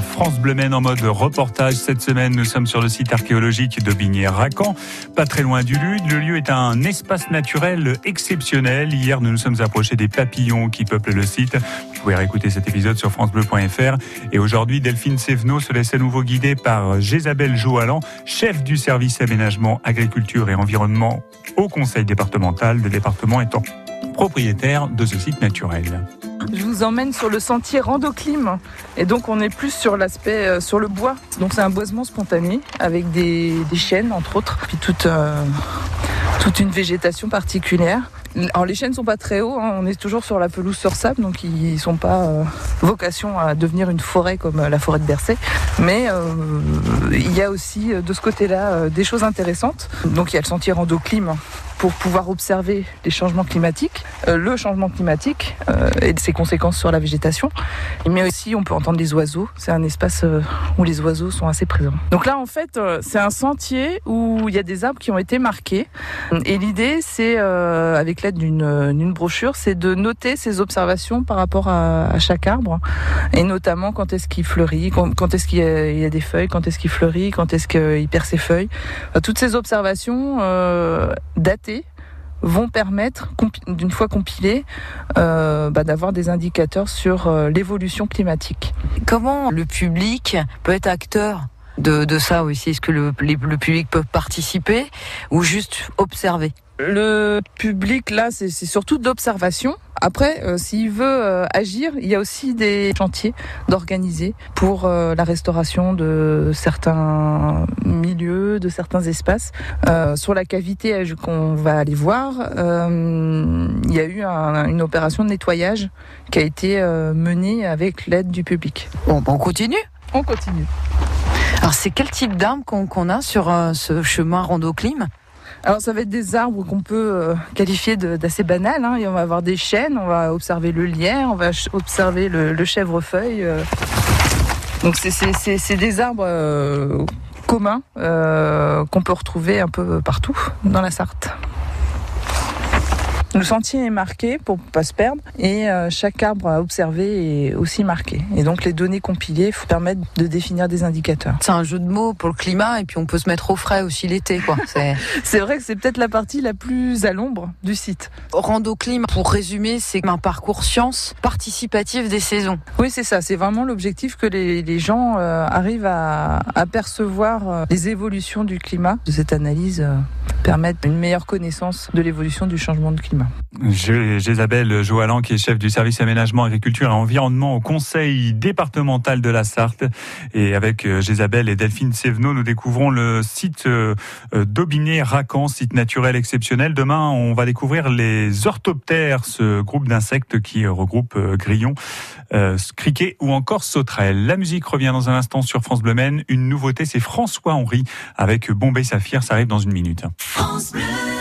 France Bleu en mode reportage. Cette semaine, nous sommes sur le site archéologique d'Aubigné-Racan, pas très loin du Lude. Le lieu est un espace naturel exceptionnel. Hier, nous nous sommes approchés des papillons qui peuplent le site. Vous pouvez réécouter cet épisode sur francebleu.fr. Et aujourd'hui, Delphine Sévenot se laisse à nouveau guider par Jésabelle Joalan, chef du service aménagement, agriculture et environnement au conseil départemental, le département étant propriétaire de ce site naturel. Je vous emmène sur le sentier Randoclim et donc on est plus sur l'aspect euh, sur le bois. Donc c'est un boisement spontané avec des, chênes entre autres, puis toute, euh, toute une végétation particulière. Alors les chênes sont pas très hauts, hein. on est toujours sur la pelouse sur sable, donc ils sont pas euh, vocation à devenir une forêt comme la forêt de Bercé. Mais il y a aussi de ce côté-là des choses intéressantes. Donc il y a le sentier Randoclim pour pouvoir observer les changements climatiques, euh, le changement climatique euh, et ses conséquences sur la végétation. Mais aussi, on peut entendre les oiseaux. C'est un espace euh, où les oiseaux sont assez présents. Donc là, en fait, c'est un sentier où il y a des arbres qui ont été marqués. Et l'idée, c'est, avec l'aide d'une brochure, c'est de noter ces observations par rapport à, chaque arbre. Et notamment quand est-ce qu'il fleurit, quand, est-ce qu'il y, a des feuilles, quand est-ce qu'il fleurit, quand est-ce qu'il perd ses feuilles. toutes ces observations datées vont permettre, d'une fois compilés, euh, bah, d'avoir des indicateurs sur euh, l'évolution climatique. Comment le public peut être acteur de, ça aussi? Est-ce que le, le public peut participer ou juste observer? Le public, là, c'est surtout d'observation. Après, euh, s'il veut euh, agir, il y a aussi des chantiers d'organiser pour euh, la restauration de certains milieux, de certains espaces. sur la cavité qu'on va aller voir, il y a eu une opération de nettoyage qui a été menée avec l'aide du public. Bon, on continue? On continue. Alors c'est quel type d'arbre qu'on a sur ce chemin rando-clim alors ça va être des arbres qu'on peut euh, qualifier d'assez banals. Hein. on va avoir des chênes, on va observer le lierre, on va observer le, chèvrefeuille. Euh. Donc c'est des arbres euh, communs qu'on peut retrouver un peu partout dans la Sarthe. Le sentier est marqué pour pas se perdre et euh, chaque arbre à observer est aussi marqué. Et donc les données compilées permettent de définir des indicateurs. C'est un jeu de mots pour le climat et puis on peut se mettre au frais aussi l'été. C'est vrai que c'est peut-être la partie la plus à l'ombre du site. Rando Clim, pour résumer, c'est un parcours science participatif des saisons. Oui, c'est ça. C'est vraiment l'objectif que les, gens euh, arrivent à, percevoir euh, les évolutions du climat. De cette analyse permettre une meilleure connaissance de l'évolution du changement de climat. Jésabelle Joalan, qui est chef du service aménagement, agriculture et environnement au conseil départemental de la Sarthe. Et avec euh, Jésabelle et Delphine Sévenot, nous découvrons le site euh, d'Aubiné-Racan, site naturel exceptionnel. Demain, on va découvrir les orthoptères, ce groupe d'insectes qui regroupe euh, grillons, criquets ou encore sauterelles. La musique revient dans un instant sur France Bleu Une nouveauté, c'est François Henry avec Bombay Saphir. Ça arrive dans une minute. France Bleu.